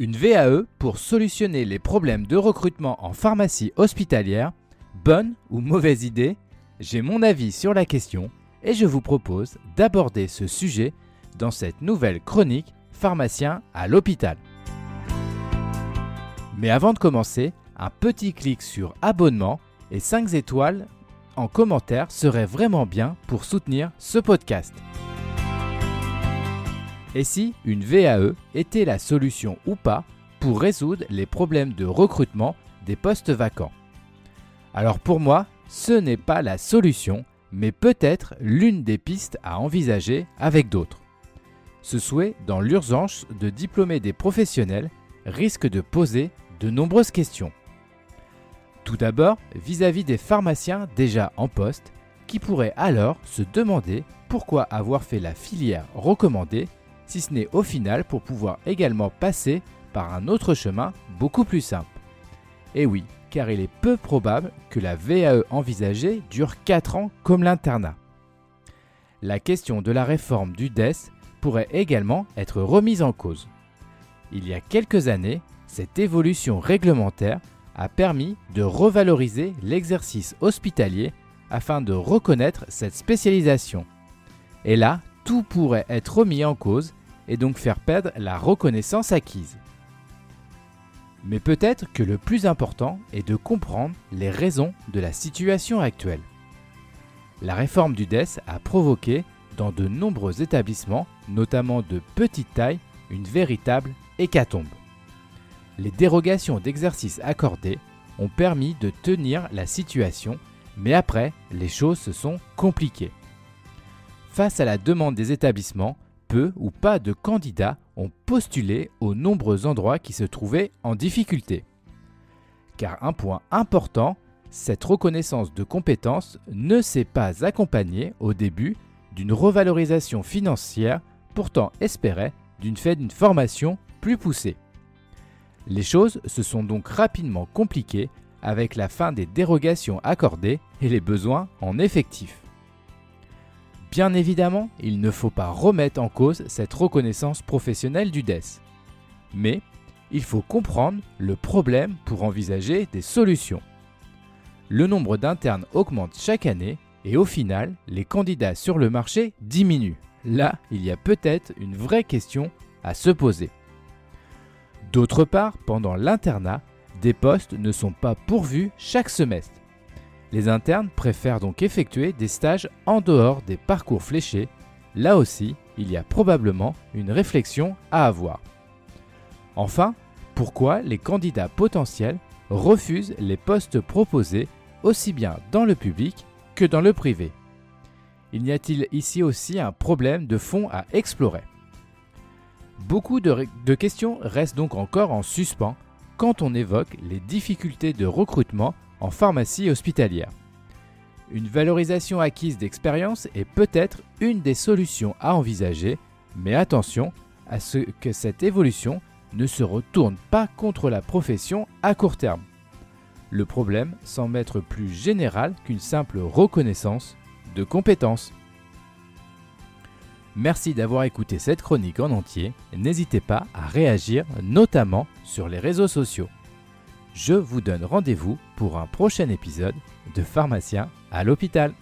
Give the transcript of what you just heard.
Une VAE pour solutionner les problèmes de recrutement en pharmacie hospitalière, bonne ou mauvaise idée? J'ai mon avis sur la question et je vous propose d'aborder ce sujet dans cette nouvelle chronique Pharmacien à l'hôpital. Mais avant de commencer, un petit clic sur abonnement et 5 étoiles en commentaire serait vraiment bien pour soutenir ce podcast. Et si une VAE était la solution ou pas pour résoudre les problèmes de recrutement des postes vacants? Alors pour moi, ce n'est pas la solution, mais peut-être l'une des pistes à envisager avec d'autres. Ce souhait dans l'urgence de diplômer des professionnels risque de poser de nombreuses questions. Tout d'abord, vis-à-vis des pharmaciens déjà en poste, qui pourraient alors se demander pourquoi avoir fait la filière recommandée si ce n'est au final pour pouvoir également passer par un autre chemin beaucoup plus simple. Et oui, car il est peu probable que la VAE envisagée dure 4 ans comme l'internat. La question de la réforme du DES pourrait également être remise en cause. Il y a quelques années, cette évolution réglementaire a permis de revaloriser l'exercice hospitalier afin de reconnaître cette spécialisation. Et là, tout pourrait être remis en cause et donc faire perdre la reconnaissance acquise. Mais peut-être que le plus important est de comprendre les raisons de la situation actuelle. La réforme du DES a provoqué dans de nombreux établissements, notamment de petite taille, une véritable hécatombe. Les dérogations d'exercice accordées ont permis de tenir la situation, mais après, les choses se sont compliquées. Face à la demande des établissements, peu ou pas de candidats ont postulé aux nombreux endroits qui se trouvaient en difficulté. Car un point important, cette reconnaissance de compétences ne s'est pas accompagnée au début d'une revalorisation financière pourtant espérée d'une formation plus poussée. Les choses se sont donc rapidement compliquées avec la fin des dérogations accordées et les besoins en effectifs. Bien évidemment, il ne faut pas remettre en cause cette reconnaissance professionnelle du DES. Mais il faut comprendre le problème pour envisager des solutions. Le nombre d'internes augmente chaque année et au final, les candidats sur le marché diminuent. Là, il y a peut-être une vraie question à se poser. D'autre part, pendant l'internat, des postes ne sont pas pourvus chaque semestre. Les internes préfèrent donc effectuer des stages en dehors des parcours fléchés. Là aussi, il y a probablement une réflexion à avoir. Enfin, pourquoi les candidats potentiels refusent les postes proposés aussi bien dans le public que dans le privé? Il n'y a-t-il ici aussi un problème de fond à explorer? Beaucoup de, de, questions restent donc encore en suspens quand on évoque les difficultés de recrutement en pharmacie hospitalière. Une valorisation acquise d'expérience est peut-être une des solutions à envisager, mais attention à ce que cette évolution ne se retourne pas contre la profession à court terme. Le problème semble être plus général qu'une simple reconnaissance de compétences. Merci d'avoir écouté cette chronique en entier. N'hésitez pas à réagir, notamment sur les réseaux sociaux je vous donne rendez-vous pour un prochain épisode de Pharmacien à l'hôpital.